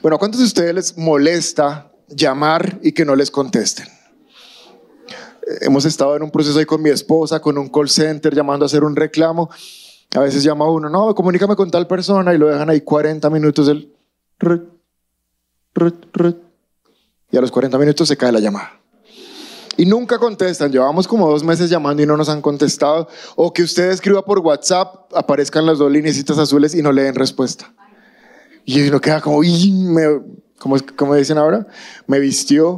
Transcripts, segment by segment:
Bueno, ¿a cuántos de ustedes les molesta llamar y que no les contesten? Eh, Hemos estado en un proceso ahí con mi esposa, con un call center, llamando a hacer un reclamo. A veces llama uno, no, comunícame con tal persona y lo dejan ahí 40 minutos rut. Y a los 40 minutos se cae la llamada. Y nunca contestan. Llevamos como dos meses llamando y no nos han contestado. O que usted escriba por WhatsApp, aparezcan las dos linecitas azules y no le den respuesta. Y uno queda como, "Ih, me, ¿cómo, es- cómo dicen ahora? Me vistió.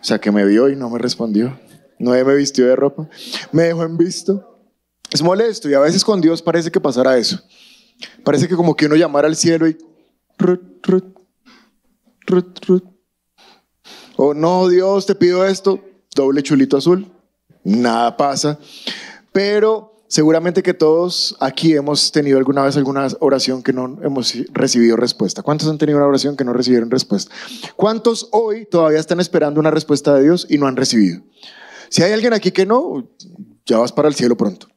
O sea, que me vio y no me respondió. No me vistió de ropa. Me dejó en visto. Es molesto y a veces con Dios parece que pasará eso. Parece que como que uno llamara al cielo y... O no, Dios, te pido esto. Doble chulito azul. Nada pasa. Pero seguramente que todos aquí hemos tenido alguna vez alguna oración que no hemos recibido respuesta. ¿Cuántos han tenido una oración que no recibieron respuesta? ¿Cuántos hoy todavía están esperando una respuesta de Dios y no han recibido? Si hay alguien aquí que no, ya vas para el cielo pronto.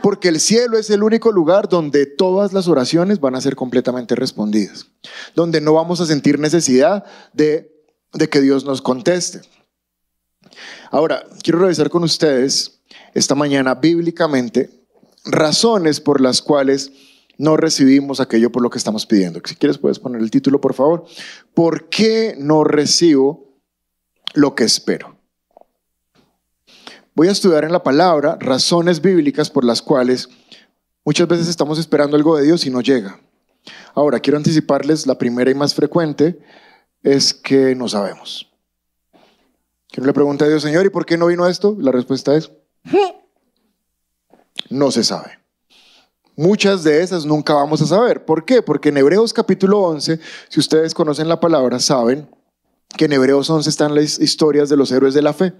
Porque el cielo es el único lugar donde todas las oraciones van a ser completamente respondidas. Donde no vamos a sentir necesidad de, que Dios nos conteste. Ahora, quiero revisar con ustedes esta mañana bíblicamente razones por las cuales no recibimos aquello por lo que estamos pidiendo. Si quieres puedes poner el título, por favor. ¿Por qué no recibo lo que espero? Voy a estudiar en la palabra razones bíblicas por las cuales muchas veces estamos esperando algo de Dios y no llega. Ahora, quiero anticiparles, la primera y más frecuente es que no sabemos. Que uno le pregunta a Dios, Señor, ¿y por qué no vino esto? La respuesta es, no se sabe. Muchas de esas nunca vamos a saber. ¿Por qué? Porque en Hebreos capítulo 11, si ustedes conocen la palabra, saben que en Hebreos 11 están las historias de los héroes de la fe.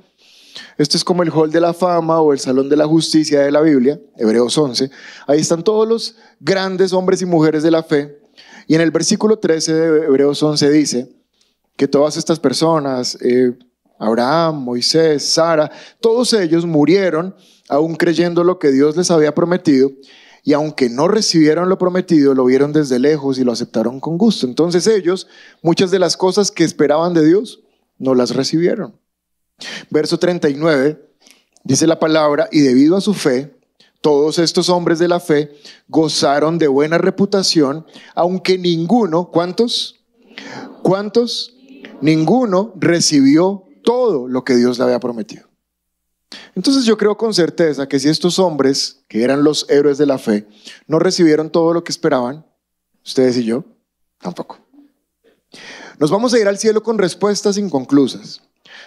Esto es como el hall de la fama o el salón de la justicia de la Biblia, Hebreos 11. Ahí están todos los grandes hombres y mujeres de la fe. Y en el versículo 13 de Hebreos 11 dice que todas estas personas, eh, Abraham, Moisés, Sara, todos ellos murieron aún creyendo lo que Dios les había prometido. Y aunque no recibieron lo prometido, lo vieron desde lejos y lo aceptaron con gusto. Entonces ellos, muchas de las cosas que esperaban de Dios, no las recibieron. Verso 39 dice la palabra, y debido a su fe, todos estos hombres de la fe gozaron de buena reputación, aunque ninguno, ¿cuántos? ¿Cuántos? Ninguno recibió todo lo que Dios le había prometido. Entonces yo creo con certeza que si estos hombres, que eran los héroes de la fe, no recibieron todo lo que esperaban, ustedes y yo, tampoco. Nos vamos a ir al cielo con respuestas inconclusas.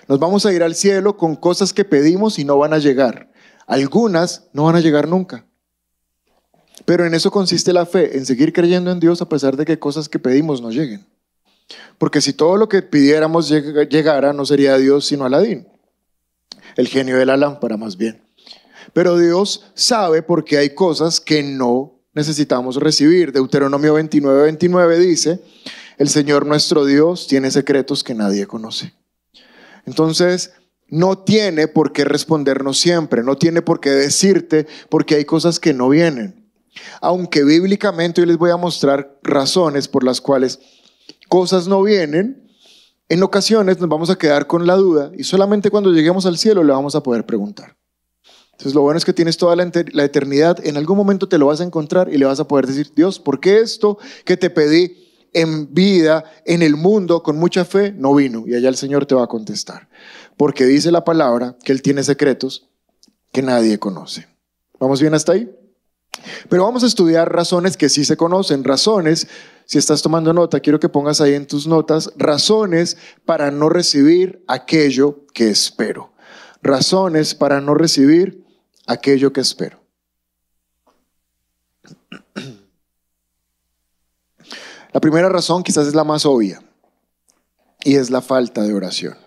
Nos vamos a ir al cielo con cosas que pedimos y no van a llegar. Algunas no van a llegar nunca. Pero en eso consiste la fe, en seguir creyendo en Dios a pesar de que cosas que pedimos no lleguen. Porque si todo lo que pidiéramos lleg- llegara, no sería Dios sino Aladín, el genio de la lámpara más bien. Pero Dios sabe porque hay cosas que no necesitamos recibir. Deuteronomio 29, 29 dice, el Señor nuestro Dios tiene secretos que nadie conoce. Entonces, no tiene por qué respondernos siempre, no tiene por qué decirte porque hay cosas que no vienen. Aunque bíblicamente hoy les voy a mostrar razones por las cuales cosas no vienen, en ocasiones nos vamos a quedar con la duda y solamente cuando lleguemos al cielo le vamos a poder preguntar. Entonces lo bueno es que tienes toda la, eternidad, en algún momento te lo vas a encontrar y le vas a poder decir, Dios, ¿por qué esto que te pedí en vida, en el mundo, con mucha fe, no vino? Y allá el Señor te va a contestar. Porque dice la palabra que Él tiene secretos que nadie conoce. ¿Vamos bien hasta ahí? Pero vamos a estudiar razones que sí se conocen, razones, si estás tomando nota, quiero que pongas ahí en tus notas, razones para no recibir aquello que espero. Razones para no recibir aquello que espero. La primera razón quizás es la más obvia y es la falta de oración.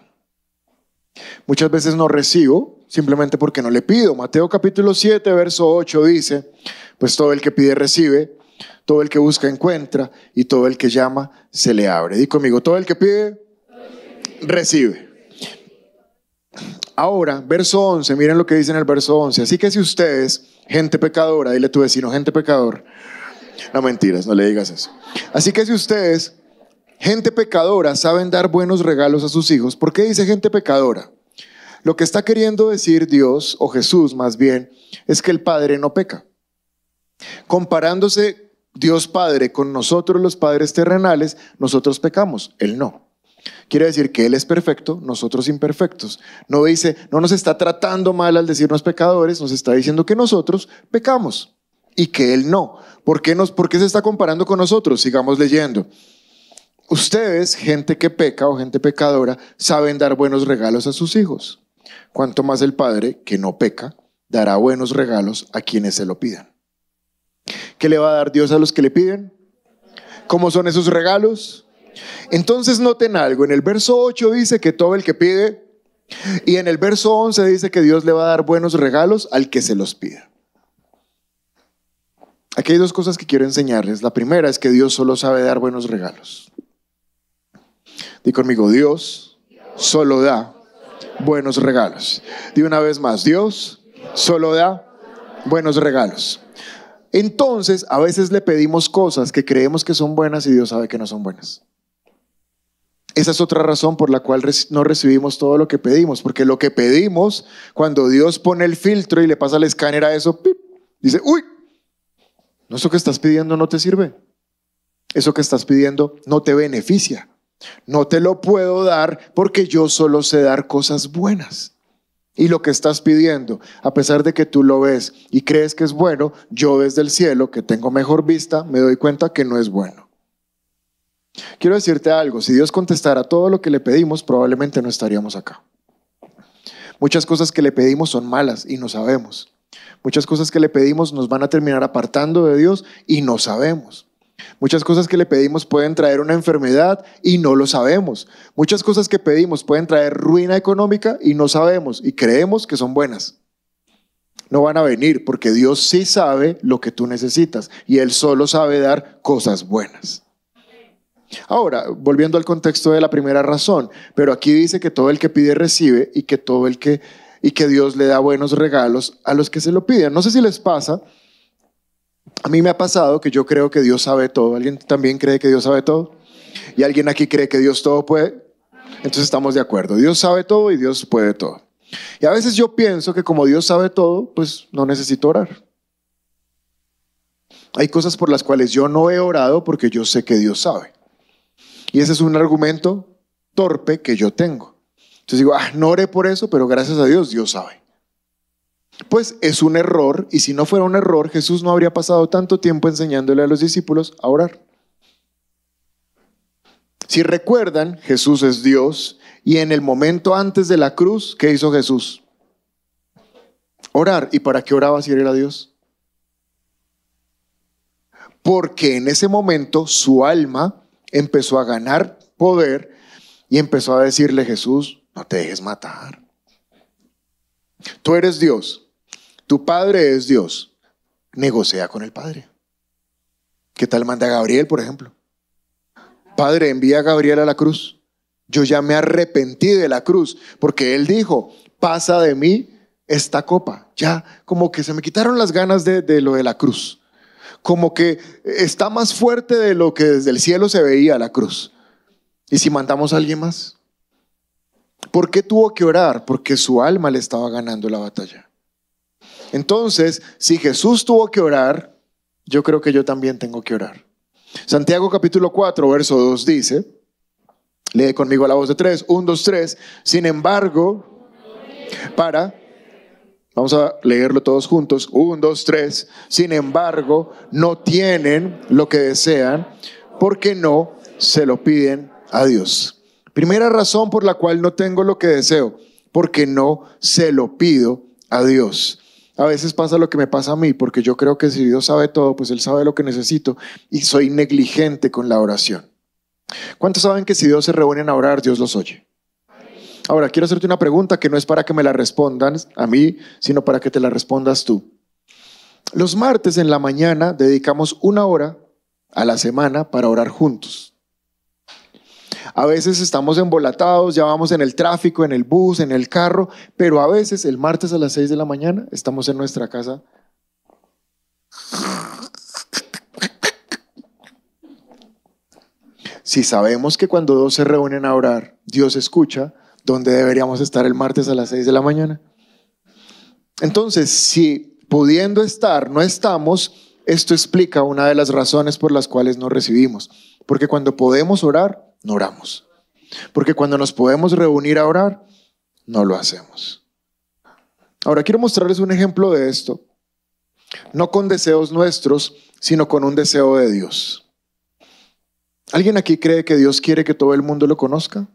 Muchas veces no recibo simplemente porque no le pido. Mateo capítulo 7, verso 8 dice, pues todo el que pide recibe, todo el que busca encuentra y todo el que llama se le abre. Di conmigo, todo el que pide recibe. Ahora, verso 11, miren lo que dice en el verso 11. Así que si ustedes, gente pecadora, dile a tu vecino, gente pecador, No mentiras, no le digas eso. Así que si ustedes, gente pecadora, saben dar buenos regalos a sus hijos, ¿por qué dice gente pecadora? Lo que está queriendo decir Dios, o Jesús más bien, es que el Padre no peca. Comparándose Dios Padre con nosotros los padres terrenales, nosotros pecamos, Él no. Quiere decir que Él es perfecto, nosotros imperfectos. No dice, no nos está tratando mal al decirnos pecadores, nos está diciendo que nosotros pecamos y que Él no. ¿Por qué, nos, ¿Por qué se está comparando con nosotros? Sigamos leyendo. Ustedes, gente que peca o gente pecadora, saben dar buenos regalos a sus hijos. Cuanto más el Padre, que no peca, dará buenos regalos a quienes se lo pidan. ¿Qué le va a dar Dios a los que le piden? ¿Cómo son esos regalos? Entonces noten algo, en el verso 8 dice que todo el que pide, y en el verso 11 dice que Dios le va a dar buenos regalos al que se los pida. Aquí hay dos cosas que quiero enseñarles. La primera es que Dios solo sabe dar buenos regalos. Di conmigo, Dios solo da buenos regalos. Di una vez más, Dios solo da buenos regalos. Entonces, a veces le pedimos cosas que creemos que son buenas y Dios sabe que no son buenas. Esa es otra razón por la cual no recibimos todo lo que pedimos, porque lo que pedimos, cuando Dios pone el filtro y le pasa el escáner a eso, dice, uy, no, eso que estás pidiendo no te sirve. Eso que estás pidiendo no te beneficia. No te lo puedo dar porque yo solo sé dar cosas buenas. Y lo que estás pidiendo, a pesar de que tú lo ves y crees que es bueno, yo desde el cielo, que tengo mejor vista, me doy cuenta que no es bueno. Quiero decirte algo, si Dios contestara todo lo que le pedimos, probablemente no estaríamos acá. Muchas cosas que le pedimos son malas y no sabemos. Muchas cosas que le pedimos nos van a terminar apartando de Dios y no sabemos. Muchas cosas que le pedimos pueden traer una enfermedad y no lo sabemos. Muchas cosas que pedimos pueden traer ruina económica y no sabemos y creemos que son buenas. No van a venir porque Dios sí sabe lo que tú necesitas y Él solo sabe dar cosas buenas. Ahora, volviendo al contexto de la primera razón, pero aquí dice que todo el que pide recibe y que todo el que y que Dios le da buenos regalos a los que se lo piden. No sé si les pasa, a mí me ha pasado que yo creo que Dios sabe todo. ¿Alguien también cree que Dios sabe todo? ¿Y alguien aquí cree que Dios todo puede? Entonces estamos de acuerdo. Dios sabe todo y Dios puede todo. Y a veces yo pienso que como Dios sabe todo, pues no necesito orar. Hay cosas por las cuales yo no he orado porque yo sé que Dios sabe. Y ese es un argumento torpe que yo tengo. Entonces digo, ah, no oré por eso, pero gracias a Dios, Dios sabe. Pues es un error, y si no fuera un error, Jesús no habría pasado tanto tiempo enseñándole a los discípulos a orar. Si recuerdan, Jesús es Dios, y en el momento antes de la cruz, ¿qué hizo Jesús? Orar. ¿Y para qué oraba si era Dios? Porque en ese momento su alma empezó a ganar poder y empezó a decirle, Jesús, no te dejes matar. Tú eres Dios, tu padre es Dios, negocia con el padre. ¿Qué tal manda a Gabriel, por ejemplo? Padre, envía a Gabriel a la cruz. Yo ya me arrepentí de la cruz, porque él dijo, pasa de mí esta copa. Ya, como que se me quitaron las ganas de, de lo de la cruz. Como que está más fuerte de lo que desde el cielo se veía la cruz. ¿Y si mandamos a alguien más? ¿Por qué tuvo que orar? Porque su alma le estaba ganando la batalla. Entonces, si Jesús tuvo que orar, yo creo que yo también tengo que orar. Santiago capítulo 4, verso 2 dice, lee conmigo a la voz de 3, 1, 2, 3, sin embargo, para, vamos a leerlo todos juntos, 1, 2, 3, sin embargo, no tienen lo que desean porque no se lo piden a Dios. Primera razón por la cual no tengo lo que deseo, porque no se lo pido a Dios. A veces pasa lo que me pasa a mí, porque yo creo que si Dios sabe todo, pues Él sabe lo que necesito y soy negligente con la oración. ¿Cuántos saben que si Dios se reúnen a orar, Dios los oye? Ahora, quiero hacerte una pregunta que no es para que me la respondan a mí, sino para que te la respondas tú. Los martes en la mañana dedicamos una hora a la semana para orar juntos. A veces estamos embolatados, ya vamos en el tráfico, en el bus, en el carro, pero a veces el martes a las 6 de la mañana estamos en nuestra casa. Si sabemos que cuando dos se reúnen a orar, Dios escucha, ¿dónde deberíamos estar el martes a las 6 de la mañana? Entonces, si pudiendo estar no estamos, esto explica una de las razones por las cuales no recibimos. Porque cuando podemos orar, no oramos. Porque cuando nos podemos reunir a orar, no lo hacemos. Ahora quiero mostrarles un ejemplo de esto. No con deseos nuestros, sino con un deseo de Dios. ¿Alguien aquí cree que Dios quiere que todo el mundo lo conozca?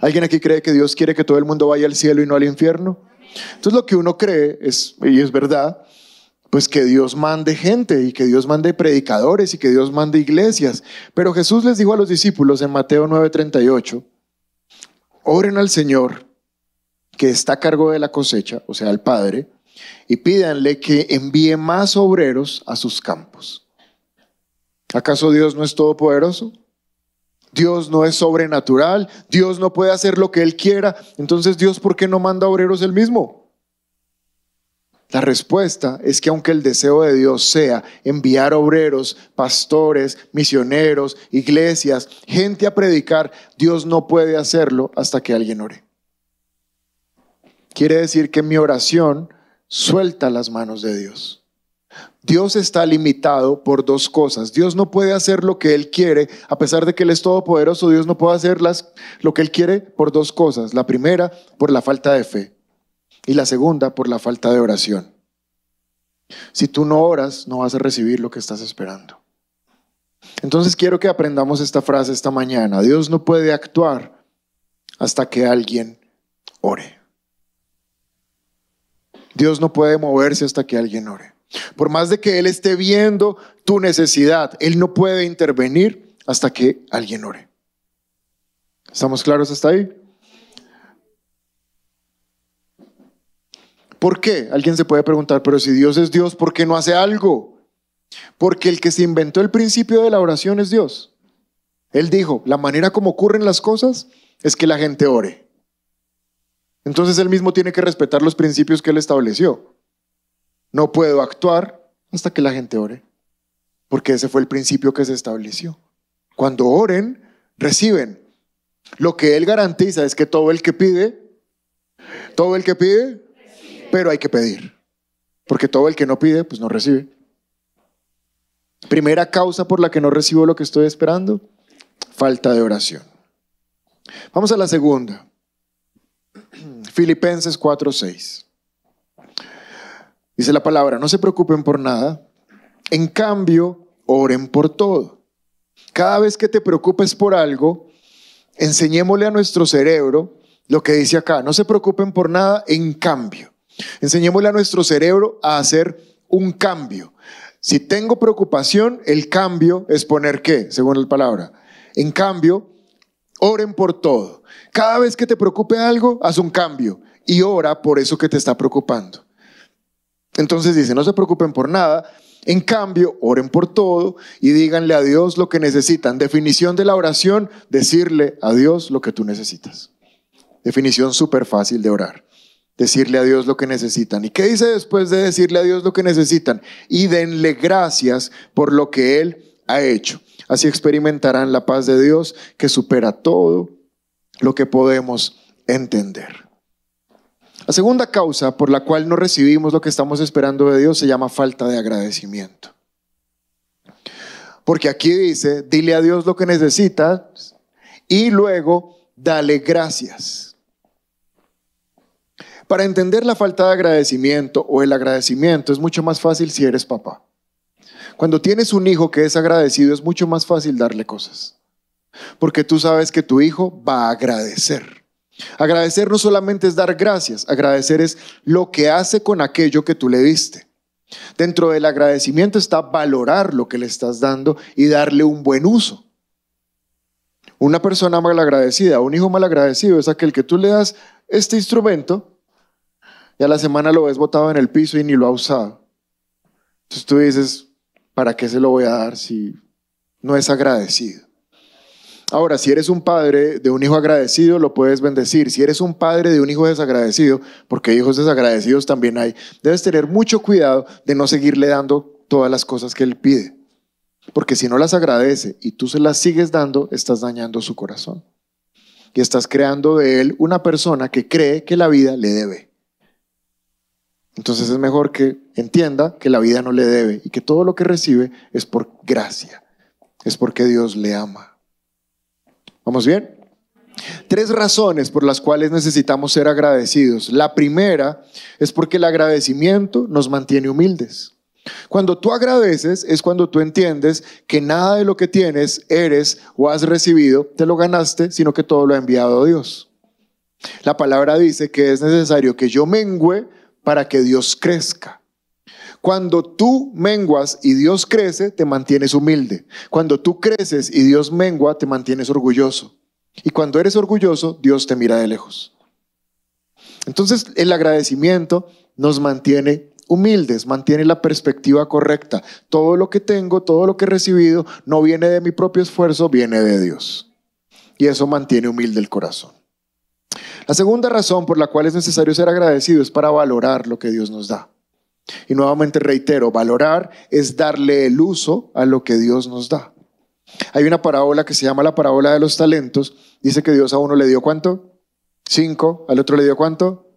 ¿Alguien aquí cree que Dios quiere que todo el mundo vaya al cielo y no al infierno? Entonces lo que uno cree es, y es verdad, pues que Dios mande gente y que Dios mande predicadores y que Dios mande iglesias. Pero Jesús les dijo a los discípulos en Mateo 9:38, oren al Señor que está a cargo de la cosecha, o sea, al Padre, y pídanle que envíe más obreros a sus campos. ¿Acaso Dios no es todopoderoso? Dios no es sobrenatural, Dios no puede hacer lo que Él quiera, entonces Dios, ¿por qué no manda obreros Él mismo? La respuesta es que aunque el deseo de Dios sea enviar obreros, pastores, misioneros, iglesias, gente a predicar, Dios no puede hacerlo hasta que alguien ore. Quiere decir que mi oración suelta las manos de Dios. Dios está limitado por dos cosas. Dios no puede hacer lo que Él quiere, a pesar de que Él es todopoderoso, Dios no puede hacer lo que Él quiere por dos cosas. La primera, por la falta de fe. Y la segunda, por la falta de oración. Si tú no oras, no vas a recibir lo que estás esperando. Entonces quiero que aprendamos esta frase esta mañana. Dios no puede actuar hasta que alguien ore. Dios no puede moverse hasta que alguien ore. Por más de que Él esté viendo tu necesidad, Él no puede intervenir hasta que alguien ore. ¿Estamos claros hasta ahí? ¿Por qué? Alguien se puede preguntar, pero si Dios es Dios, ¿por qué no hace algo? Porque el que se inventó el principio de la oración es Dios. Él dijo, la manera como ocurren las cosas es que la gente ore. Entonces él mismo tiene que respetar los principios que él estableció. No puedo actuar hasta que la gente ore, porque ese fue el principio que se estableció. Cuando oren, reciben. Lo que Él garantiza es que todo el que pide, todo el que pide, pero hay que pedir, porque todo el que no pide, pues no recibe. Primera causa por la que no recibo lo que estoy esperando, falta de oración. Vamos a la segunda. Filipenses 4:6. Dice la palabra, no se preocupen por nada, en cambio, oren por todo. Cada vez que te preocupes por algo, enseñémosle a nuestro cerebro lo que dice acá, no se preocupen por nada, en cambio. Enseñémosle a nuestro cerebro a hacer un cambio. Si tengo preocupación, el cambio es poner qué, según la palabra. En cambio, oren por todo. Cada vez que te preocupe algo, haz un cambio y ora por eso que te está preocupando. Entonces dice, no se preocupen por nada, en cambio, oren por todo y díganle a Dios lo que necesitan. Definición de la oración, decirle a Dios lo que tú necesitas. Definición súper fácil de orar. Decirle a Dios lo que necesitan. ¿Y qué dice después de decirle a Dios lo que necesitan? Y denle gracias por lo que Él ha hecho. Así experimentarán la paz de Dios que supera todo lo que podemos entender. La segunda causa por la cual no recibimos lo que estamos esperando de Dios se llama falta de agradecimiento. Porque aquí dice, dile a Dios lo que necesitas y luego dale gracias. Para entender la falta de agradecimiento o el agradecimiento es mucho más fácil si eres papá. Cuando tienes un hijo que es agradecido es mucho más fácil darle cosas. Porque tú sabes que tu hijo va a agradecer. Agradecer no solamente es dar gracias, agradecer es lo que hace con aquello que tú le diste. Dentro del agradecimiento está valorar lo que le estás dando y darle un buen uso. Una persona malagradecida, un hijo malagradecido es aquel que tú le das este instrumento y a la semana lo ves botado en el piso y ni lo ha usado. Entonces tú dices, ¿para qué se lo voy a dar si no es agradecido? Ahora, si eres un padre de un hijo agradecido, lo puedes bendecir. Si eres un padre de un hijo desagradecido, porque hijos desagradecidos también hay, debes tener mucho cuidado de no seguirle dando todas las cosas que él pide. Porque si no las agradece y tú se las sigues dando, estás dañando su corazón. Y estás creando de él una persona que cree que la vida le debe. Entonces es mejor que entienda que la vida no le debe y que todo lo que recibe es por gracia, es porque Dios le ama. ¿Vamos bien? Tres razones por las cuales necesitamos ser agradecidos. La primera es porque el agradecimiento nos mantiene humildes. Cuando tú agradeces es cuando tú entiendes que nada de lo que tienes, eres o has recibido, te lo ganaste, sino que todo lo ha enviado Dios. La palabra dice que es necesario que yo mengüe para que Dios crezca. Cuando tú menguas y Dios crece, te mantienes humilde. Cuando tú creces y Dios mengua, te mantienes orgulloso. Y cuando eres orgulloso, Dios te mira de lejos. Entonces, el agradecimiento nos mantiene humildes, mantiene la perspectiva correcta. Todo lo que tengo, todo lo que he recibido, no viene de mi propio esfuerzo, viene de Dios. Y eso mantiene humilde el corazón. La segunda razón por la cual es necesario ser agradecido es para valorar lo que Dios nos da. Y nuevamente reitero, valorar es darle el uso a lo que Dios nos da. Hay una parábola que se llama la parábola de los talentos. Dice que Dios a uno le dio cuánto? Cinco. ¿Al otro le dio cuánto?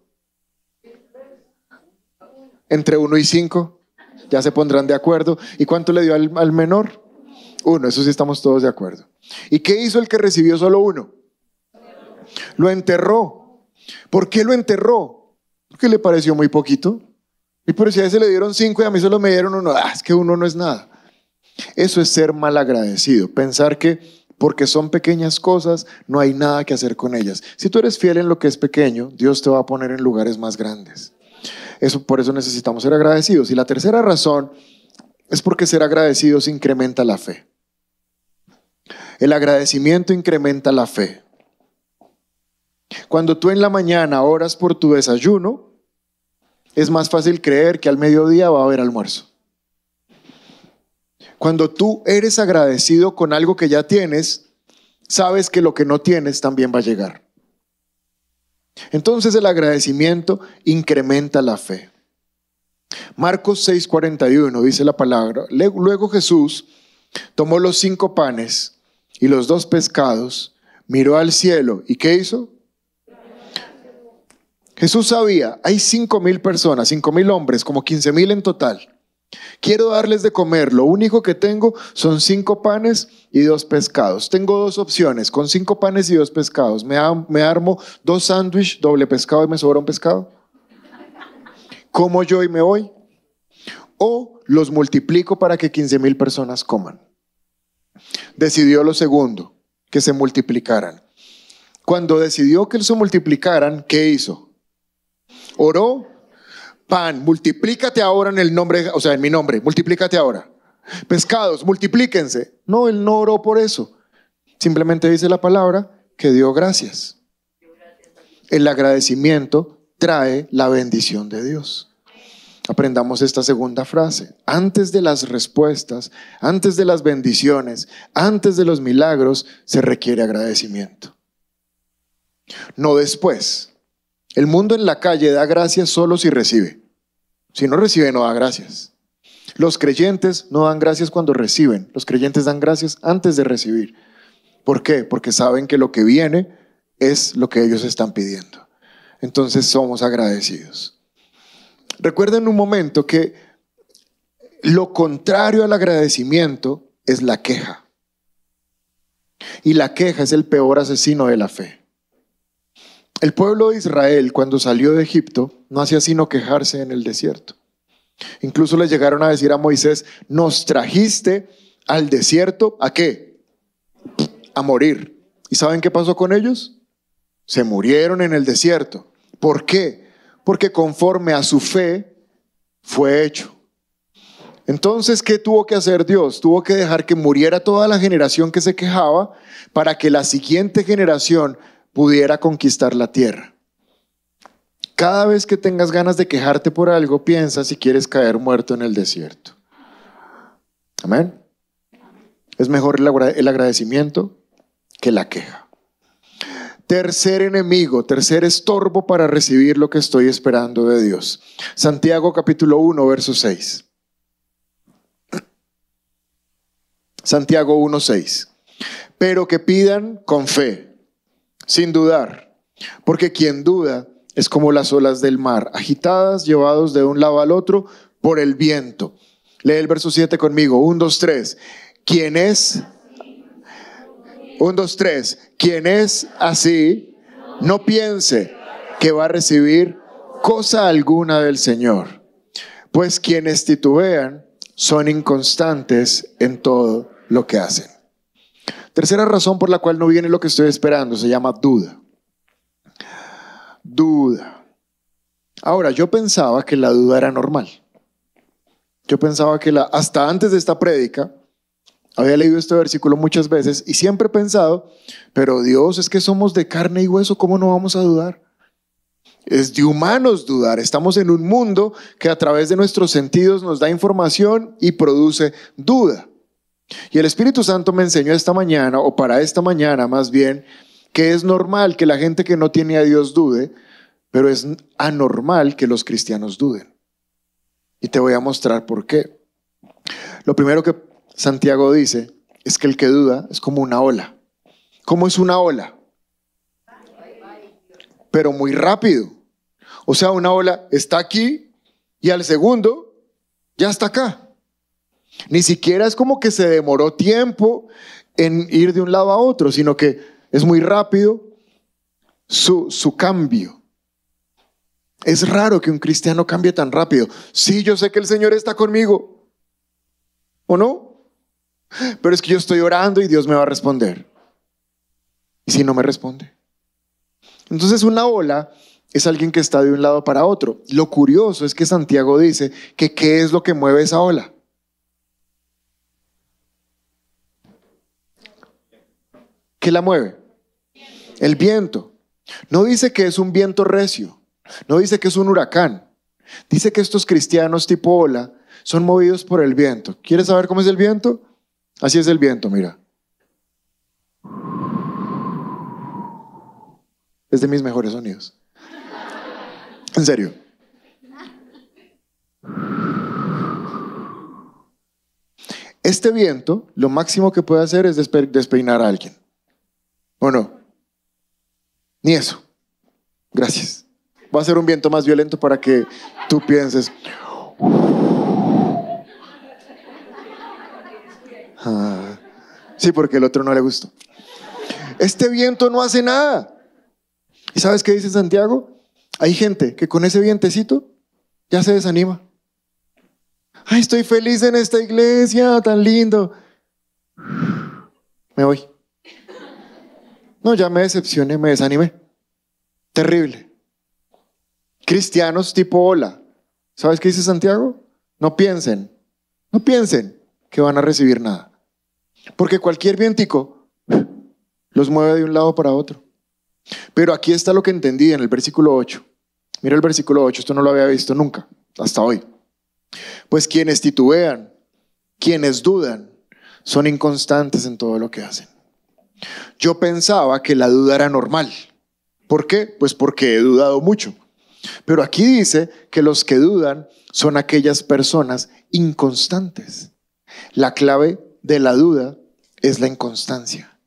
Entre uno y cinco. Ya se pondrán de acuerdo. ¿Y cuánto le dio al, menor? Uno. Eso sí estamos todos de acuerdo. ¿Y qué hizo el que recibió solo uno? Lo enterró. ¿Por qué lo enterró? Porque le pareció muy poquito. Y por si a ese le dieron cinco y a mí solo me dieron uno. Ah, es que uno no es nada. Eso es ser mal agradecido, pensar que porque son pequeñas cosas, no hay nada que hacer con ellas. Si tú eres fiel en lo que es pequeño, Dios te va a poner en lugares más grandes. Eso, por eso necesitamos ser agradecidos. Y la tercera razón es porque ser agradecidos incrementa la fe. El agradecimiento incrementa la fe. Cuando tú en la mañana oras por tu desayuno, es más fácil creer que al mediodía va a haber almuerzo. Cuando tú eres agradecido con algo que ya tienes, sabes que lo que no tienes también va a llegar. Entonces el agradecimiento incrementa la fe. Marcos 6:41 dice la palabra, luego Jesús tomó los cinco panes y los dos pescados, miró al cielo y ¿qué hizo? Jesús sabía, hay cinco mil personas, cinco mil hombres, como quince mil en total. Quiero darles de comer. Lo único que tengo son cinco panes y dos pescados. Tengo dos opciones. Con cinco panes y dos pescados. ¿Me, armo dos sándwiches, doble pescado y me sobra un pescado? ¿Como yo y me voy? ¿O los multiplico para que 15 mil personas coman? Decidió lo segundo, que se multiplicaran. Cuando decidió que se multiplicaran, ¿qué hizo? Oró pan, multiplícate ahora en el nombre, o sea, en mi nombre, multiplícate ahora. Pescados, multiplíquense. No, él no oró por eso. Simplemente dice la palabra que dio gracias. El agradecimiento trae la bendición de Dios. Aprendamos esta segunda frase. Antes de las respuestas, antes de las bendiciones, antes de los milagros, se requiere agradecimiento. No después. El mundo en la calle da gracias solo si recibe. Si no recibe, no da gracias. Los creyentes no dan gracias cuando reciben. Los creyentes dan gracias antes de recibir. ¿Por qué? Porque saben que lo que viene es lo que ellos están pidiendo. Entonces somos agradecidos. Recuerden un momento que lo contrario al agradecimiento es la queja. Y la queja es el peor asesino de la fe. El pueblo de Israel, cuando salió de Egipto, no hacía sino quejarse en el desierto. Incluso le llegaron a decir a Moisés, nos trajiste al desierto, ¿a qué? A morir. ¿Y saben qué pasó con ellos? Se murieron en el desierto. ¿Por qué? Porque conforme a su fe fue hecho. Entonces, ¿qué tuvo que hacer Dios? Tuvo que dejar que muriera toda la generación que se quejaba para que la siguiente generación pudiera conquistar la tierra. Cada vez que tengas ganas de quejarte por algo, piensa si quieres caer muerto en el desierto. Amén. Es mejor el agradecimiento que la queja. Tercer enemigo, tercer estorbo para recibir lo que estoy esperando de Dios. Santiago capítulo 1, verso 6. Santiago 1.6. Pero que pidan con fe, sin dudar, porque quien duda es como las olas del mar, agitadas, llevados de un lado al otro por el viento. Lee el verso 7 conmigo. 1, 2, 3. ¿Quién es? 1, 2, 3. Quien es así, no piense que va a recibir cosa alguna del Señor. Pues quienes titubean son inconstantes en todo lo que hacen. Tercera razón por la cual no viene lo que estoy esperando se llama duda. Duda. Ahora, yo pensaba que la duda era normal. Yo pensaba que la, hasta antes de esta prédica, había leído este versículo muchas veces y siempre he pensado, pero Dios, es que somos de carne y hueso, ¿cómo no vamos a dudar? Es de humanos dudar. Estamos en un mundo que a través de nuestros sentidos nos da información y produce duda. Y el Espíritu Santo me enseñó esta mañana, o para esta mañana más bien, que es normal que la gente que no tiene a Dios dude, pero es anormal que los cristianos duden. Y te voy a mostrar por qué. Lo primero que Santiago dice es que el que duda es como una ola. ¿Cómo es una ola? Pero muy rápido. O sea, una ola está aquí y al segundo ya está acá. Ni siquiera es como que se demoró tiempo en ir de un lado a otro, sino que es muy rápido su, su cambio. Es raro que un cristiano cambie tan rápido. Sí, yo sé que el Señor está conmigo. ¿O no? Pero es que yo estoy orando y Dios me va a responder. ¿Y si no me responde? Entonces una ola es alguien que está de un lado para otro. Lo curioso es que Santiago dice que qué es lo que mueve esa ola. ¿Qué la mueve? El viento. No dice que es un viento recio, no dice que es un huracán. Dice que estos cristianos tipo ola son movidos por el viento. ¿Quieres saber cómo es el viento? Así es el viento, mira. Es de mis mejores sonidos. En serio. Este viento, lo máximo que puede hacer es despeinar a alguien. ¿O no? Ni eso. Gracias. Va a ser un viento más violento para que tú pienses. Ah, sí, porque el otro no le gustó. Este viento no hace nada. ¿Y sabes qué dice Santiago? Hay gente que con ese vientecito ya se desanima. Ay, estoy feliz en esta iglesia, tan lindo. Me voy. No, ya me decepcioné, me desanimé. Terrible. Cristianos tipo hola. ¿Sabes qué dice Santiago? No piensen, no piensen que van a recibir nada. Porque cualquier vientico los mueve de un lado para otro. Pero aquí está lo que entendí en el versículo 8. Mira el versículo 8, esto no lo había visto nunca, hasta hoy. Pues quienes titubean, quienes dudan, son inconstantes en todo lo que hacen. Yo pensaba que la duda era normal. ¿Por qué? Pues porque he dudado mucho. Pero aquí dice que los que dudan son aquellas personas inconstantes. La clave de la duda es la inconstancia.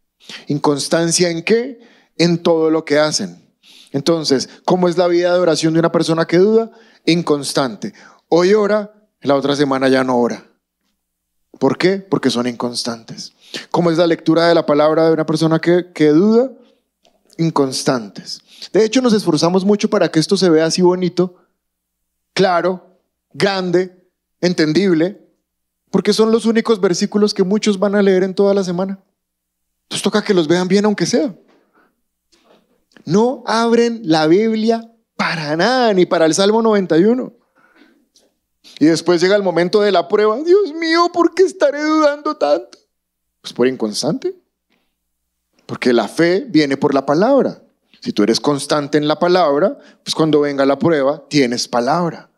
¿Inconstancia en qué? En todo lo que hacen. Entonces, ¿cómo es la vida de oración de una persona que duda? Inconstante. Hoy ora, la otra semana ya no ora. ¿Por qué? Porque son inconstantes. ¿Cómo es la lectura de la palabra de una persona que, que duda? Inconstantes. De hecho, nos esforzamos mucho para que esto se vea así bonito, claro, grande, entendible, porque son los únicos versículos que muchos van a leer en toda la semana. Entonces toca que los vean bien aunque sea. No abren la Biblia para nada, ni para el Salmo 91. Y después llega el momento de la prueba. Dios mío, ¿por qué estaré dudando tanto? Pues por inconstante. Porque la fe viene por la palabra. Si tú eres constante en la palabra, pues cuando venga la prueba, tienes palabra.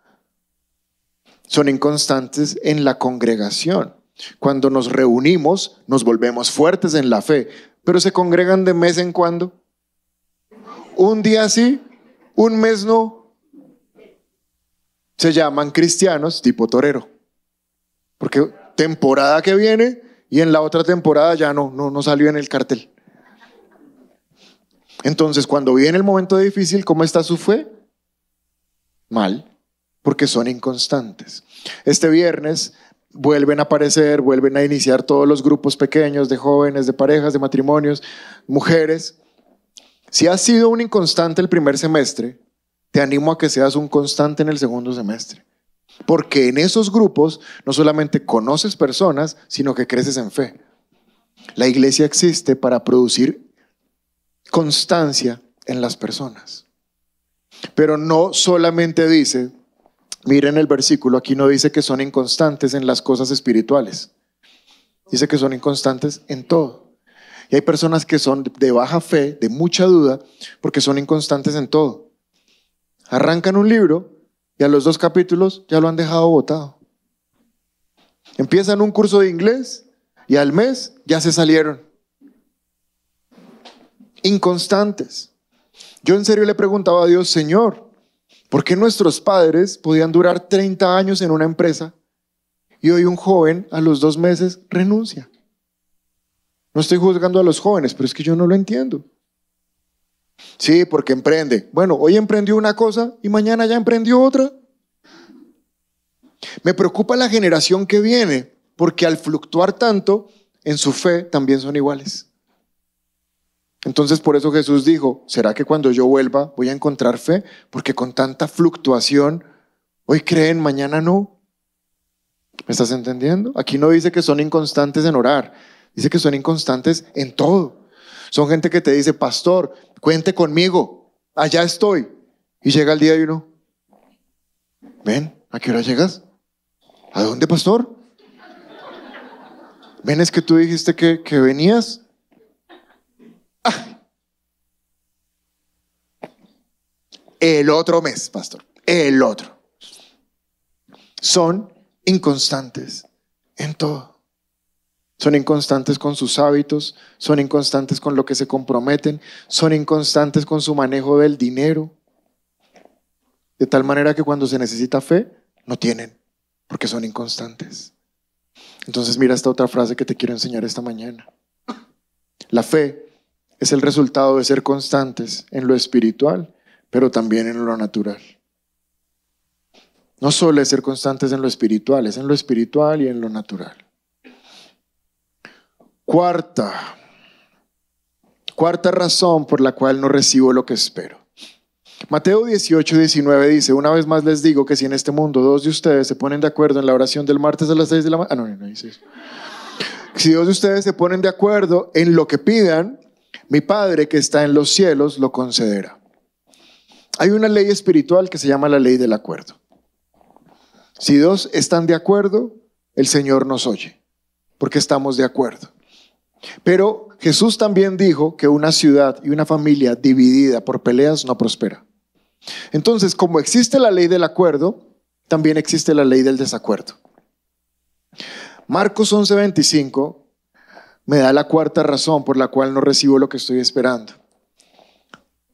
Son inconstantes en la congregación. Cuando nos reunimos, nos volvemos fuertes en la fe, pero se congregan de mes en cuando. Un día sí, un mes no. Se llaman cristianos tipo torero. Porque temporada que viene y en la otra temporada ya no, no, no salió en el cartel. Entonces, cuando viene el momento difícil, ¿cómo está su fe? Mal, porque son inconstantes. Este viernes vuelven a aparecer, vuelven a iniciar todos los grupos pequeños de jóvenes, de parejas, de matrimonios, mujeres. Si has sido un inconstante el primer semestre, te animo a que seas un constante en el segundo semestre. Porque en esos grupos no solamente conoces personas, sino que creces en fe. La iglesia existe para producir constancia en las personas. Pero no solamente dice, miren el versículo, aquí no dice que son inconstantes en las cosas espirituales. Dice que son inconstantes en todo. Y hay personas que son de baja fe, de mucha duda, porque son inconstantes en todo. Arrancan un libro y a los dos capítulos ya lo han dejado botado. Empiezan un curso de inglés y al mes ya se salieron. Inconstantes. Yo en serio le preguntaba a Dios, Señor, ¿por qué nuestros padres podían durar 30 años en una empresa y hoy un joven a los dos meses renuncia? No estoy juzgando a los jóvenes, pero es que yo no lo entiendo. Sí, porque emprende. Bueno, hoy emprendió una cosa y mañana ya emprendió otra. Me preocupa la generación que viene, porque al fluctuar tanto, en su fe también son iguales. Entonces por eso Jesús dijo, ¿será que cuando yo vuelva voy a encontrar fe? Porque con tanta fluctuación, hoy creen, mañana no. ¿Me estás entendiendo? Aquí no dice que son inconstantes en orar, dice que son inconstantes en todo. Son gente que te dice, pastor, cuente conmigo, allá estoy. Y llega el día y uno, ven, ¿a qué hora llegas? ¿A dónde, pastor? Ven, es que tú dijiste que, que venías. Ah. El otro mes, pastor, el otro. Son inconstantes en todo. Son inconstantes con sus hábitos, son inconstantes con lo que se comprometen, son inconstantes con su manejo del dinero. De tal manera que cuando se necesita fe, no tienen, porque son inconstantes. Entonces mira esta otra frase que te quiero enseñar esta mañana. La fe es el resultado de ser constantes en lo espiritual, pero también en lo natural. No solo es ser constantes en lo espiritual, es en lo espiritual y en lo natural. Cuarta, cuarta razón por la cual no recibo lo que espero. Mateo 18, 19 dice, una vez más les digo que si en este mundo dos de ustedes se ponen de acuerdo en la oración del martes a las 6 de la mañana, ah, no, no dice eso. Si dos de ustedes se ponen de acuerdo en lo que pidan, mi Padre que está en los cielos lo concederá. Hay una ley espiritual que se llama la ley del acuerdo. Si dos están de acuerdo, el Señor nos oye, porque estamos de acuerdo. Pero Jesús también dijo que una ciudad y una familia dividida por peleas no prospera. Entonces, como existe la ley del acuerdo, también existe la ley del desacuerdo. Marcos 11:25 me da la cuarta razón por la cual no recibo lo que estoy esperando.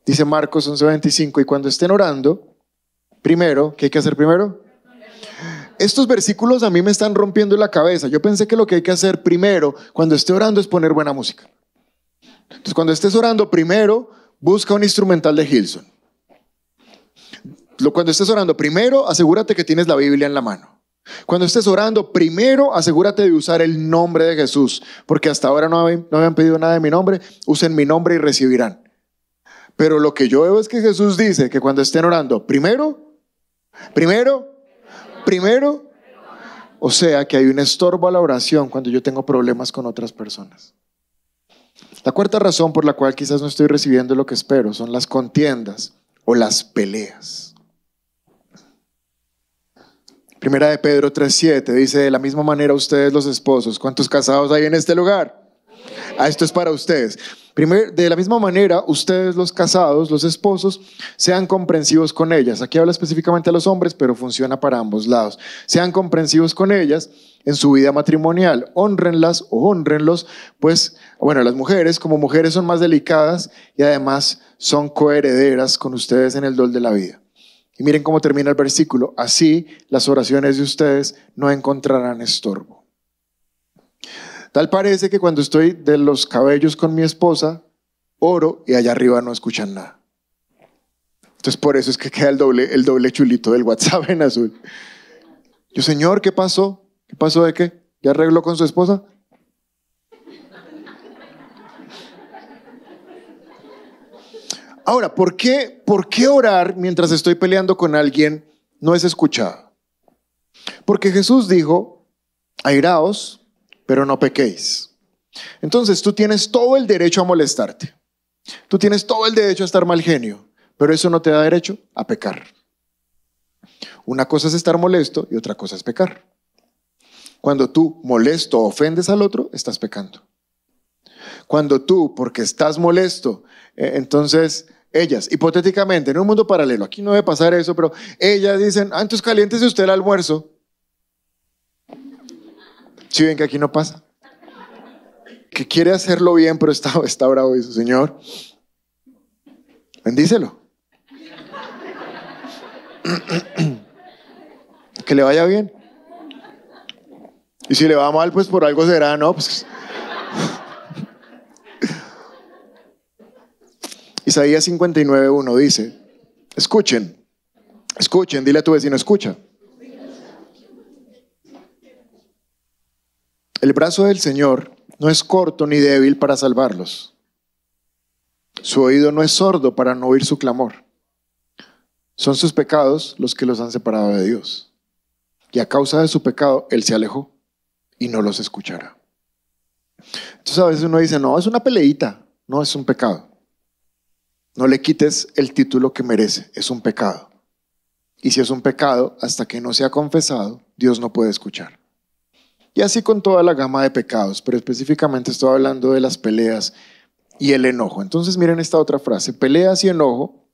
Dice Marcos 11:25, y cuando estén orando, primero, ¿qué hay que hacer primero? Estos versículos a mí me están rompiendo la cabeza. Yo pensé que lo que hay que hacer primero cuando esté orando es poner buena música. Entonces, cuando estés orando, primero busca un instrumental de Hilson. Cuando estés orando, primero asegúrate que tienes la Biblia en la mano. Cuando estés orando, primero asegúrate de usar el nombre de Jesús, porque hasta ahora no habían, no habían pedido nada de mi nombre, usen mi nombre y recibirán. Pero lo que yo veo es que Jesús dice que cuando estén orando, primero, primero, primero. O sea que hay un estorbo a la oración cuando yo tengo problemas con otras personas. La cuarta razón por la cual quizás no estoy recibiendo lo que espero son las contiendas o las peleas. Primera de Pedro 3.7 dice, de la misma manera ustedes los esposos, ¿cuántos casados hay en este lugar? Ah, esto es para ustedes de la misma manera, ustedes los casados, los esposos, sean comprensivos con ellas. Aquí habla específicamente a los hombres, pero funciona para ambos lados. Sean comprensivos con ellas en su vida matrimonial. Honrenlas o honrenlos, pues, bueno, las mujeres como mujeres son más delicadas y además son coherederas con ustedes en el dol de la vida. Y miren cómo termina el versículo. Así las oraciones de ustedes no encontrarán estorbo. Tal parece que cuando estoy de los cabellos con mi esposa, oro y allá arriba no escuchan nada. Entonces por eso es que queda el doble, el doble chulito del WhatsApp en azul. Yo, Señor, ¿qué pasó? ¿Qué pasó de qué? ¿Ya arregló con su esposa? Ahora, ¿por qué, ¿por qué orar mientras estoy peleando con alguien no es escuchado? Porque Jesús dijo, airaos, pero no pequéis. Entonces tú tienes todo el derecho a molestarte. Tú tienes todo el derecho a estar mal genio, pero eso no te da derecho a pecar. Una cosa es estar molesto y otra cosa es pecar. Cuando tú molesto ofendes al otro, estás pecando. Cuando tú, porque estás molesto, eh, entonces ellas, hipotéticamente, en un mundo paralelo, aquí no debe pasar eso, pero ellas dicen, ah, entonces caliéntese usted el almuerzo. Si ven que aquí no pasa. Que quiere hacerlo bien, pero está, está bravo, dice, Señor, bendícelo. que le vaya bien. Y si le va mal, pues por algo será, ¿no? Pues Isaías 59.1 dice, escuchen, escuchen, dile a tu vecino, escucha. El brazo del Señor no es corto ni débil para salvarlos. Su oído no es sordo para no oír su clamor. Son sus pecados los que los han separado de Dios. Y a causa de su pecado, Él se alejó y no los escuchará. Entonces a veces uno dice, no, es una peleita, no es un pecado. No le quites el título que merece, es un pecado. Y si es un pecado, hasta que no sea confesado, Dios no puede escuchar. Y así con toda la gama de pecados, pero específicamente estoy hablando de las peleas y el enojo. Entonces miren esta otra frase, peleas y enojo.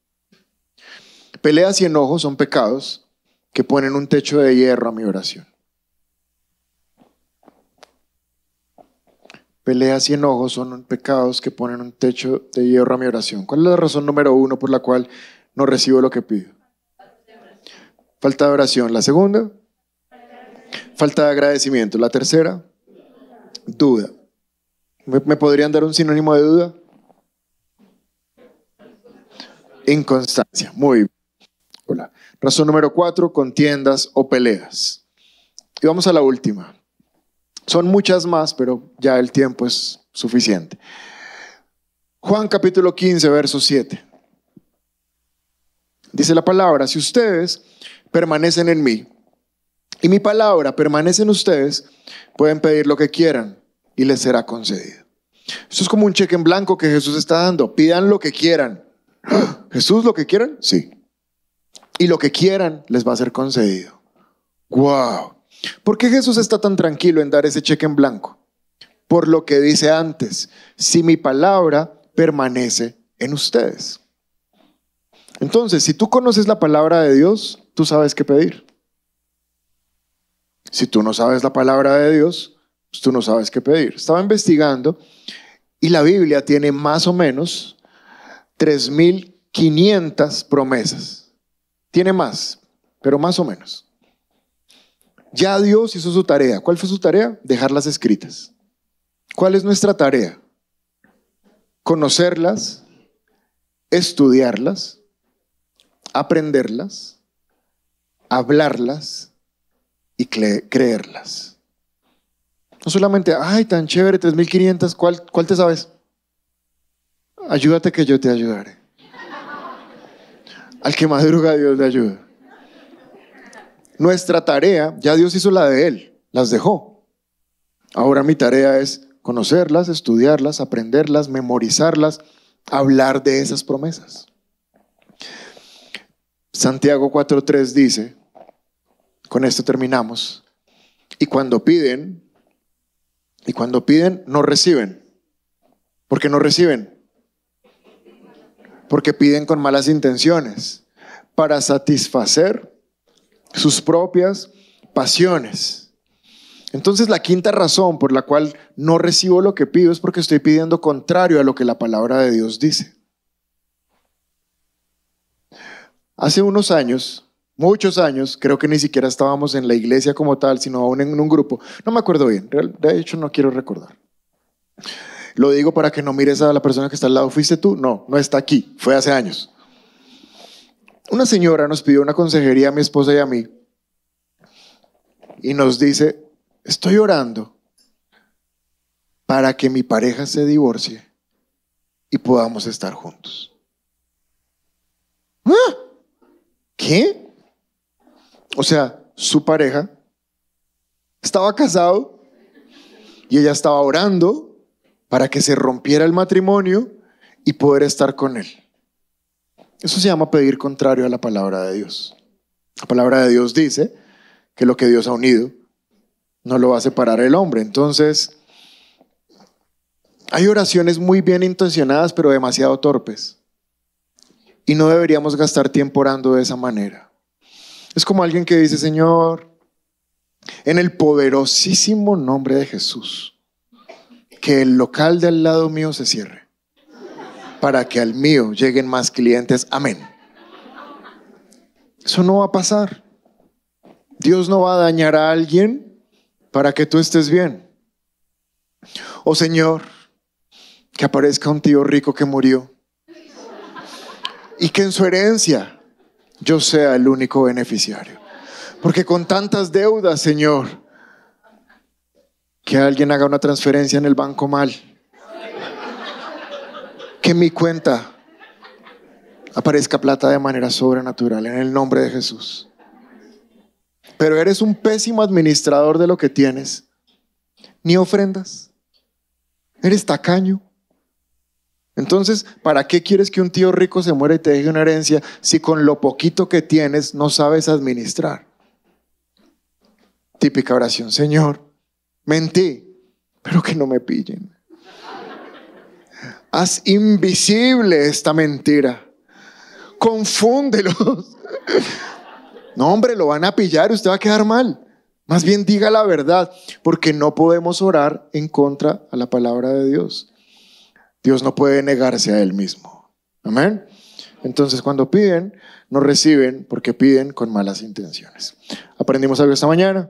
Peleas y enojo son pecados que ponen un techo de hierro a mi oración. Peleas y enojos son pecados que ponen un techo de hierro a mi oración. ¿Cuál es la razón número uno por la cual no recibo lo que pido? Falta de oración. La segunda, falta de agradecimiento. La tercera, duda. ¿Me, podrían dar un sinónimo de duda? Inconstancia. Muy bien. Hola. Razón número cuatro, contiendas o peleas. Y vamos a la última. Son muchas más, pero ya el tiempo es suficiente. Juan capítulo 15, verso 7. Dice la palabra, si ustedes permanecen en mí y mi palabra permanece en ustedes, pueden pedir lo que quieran y les será concedido. Esto es como un cheque en blanco que Jesús está dando. Pidan lo que quieran. Jesús, lo que quieran, sí. Y lo que quieran les va a ser concedido. Wow. ¿Por qué Jesús está tan tranquilo en dar ese cheque en blanco? Por lo que dice antes, si mi palabra permanece en ustedes. Entonces, si tú conoces la palabra de Dios, tú sabes qué pedir. Si tú no sabes la palabra de Dios, pues tú no sabes qué pedir. Estaba investigando y la Biblia tiene más o menos 3.500 promesas. Tiene más, pero más o menos. Ya Dios hizo su tarea. ¿Cuál fue su tarea? Dejarlas escritas. ¿Cuál es nuestra tarea? Conocerlas, estudiarlas, aprenderlas, hablarlas y creerlas. No solamente, ay, tan chévere, 3500, ¿cuál, ¿cuál te sabes? Ayúdate que yo te ayudaré. Al que madruga Dios le ayuda. Nuestra tarea, ya Dios hizo la de Él, las dejó. Ahora mi tarea es conocerlas, estudiarlas, aprenderlas, memorizarlas, hablar de esas promesas. Santiago 4.3 dice, con esto terminamos, y cuando piden, y cuando piden, no reciben. ¿Por qué no reciben? Porque piden con malas intenciones, para satisfacer sus propias pasiones. Entonces la quinta razón por la cual no recibo lo que pido es porque estoy pidiendo contrario a lo que la palabra de Dios dice. Hace unos años, muchos años, creo que ni siquiera estábamos en la iglesia como tal, sino aún en un grupo, no me acuerdo bien, de hecho no quiero recordar. Lo digo para que no mires a la persona que está al lado. ¿Fuiste tú? No, no está aquí. Fue hace años. Una señora nos pidió una consejería a mi esposa y a mí y nos dice, estoy orando para que mi pareja se divorcie y podamos estar juntos. ¿Ah? ¿Qué? O sea, su pareja estaba casado y ella estaba orando para que se rompiera el matrimonio y poder estar con él. Eso se llama pedir contrario a la palabra de Dios. La palabra de Dios dice que lo que Dios ha unido no lo va a separar el hombre. Entonces, hay oraciones muy bien intencionadas, pero demasiado torpes. Y no deberíamos gastar tiempo orando de esa manera. Es como alguien que dice, Señor, en el poderosísimo nombre de Jesús, que el local de al lado mío se cierre para que al mío lleguen más clientes. Amén. Eso no va a pasar. Dios no va a dañar a alguien para que tú estés bien. Oh Señor, que aparezca un tío rico que murió y que en su herencia yo sea el único beneficiario. Porque con tantas deudas, Señor, que alguien haga una transferencia en el banco mal que mi cuenta aparezca plata de manera sobrenatural en el nombre de Jesús. Pero eres un pésimo administrador de lo que tienes. Ni ofrendas. Eres tacaño. Entonces, ¿para qué quieres que un tío rico se muera y te deje una herencia si con lo poquito que tienes no sabes administrar? Típica oración, Señor, mentí, pero que no me pillen. Haz invisible esta mentira. Confúndelos. No, hombre, lo van a pillar usted va a quedar mal. Más bien diga la verdad, porque no podemos orar en contra a la palabra de Dios. Dios no puede negarse a él mismo. Amén. Entonces, cuando piden, no reciben porque piden con malas intenciones. ¿Aprendimos algo esta mañana?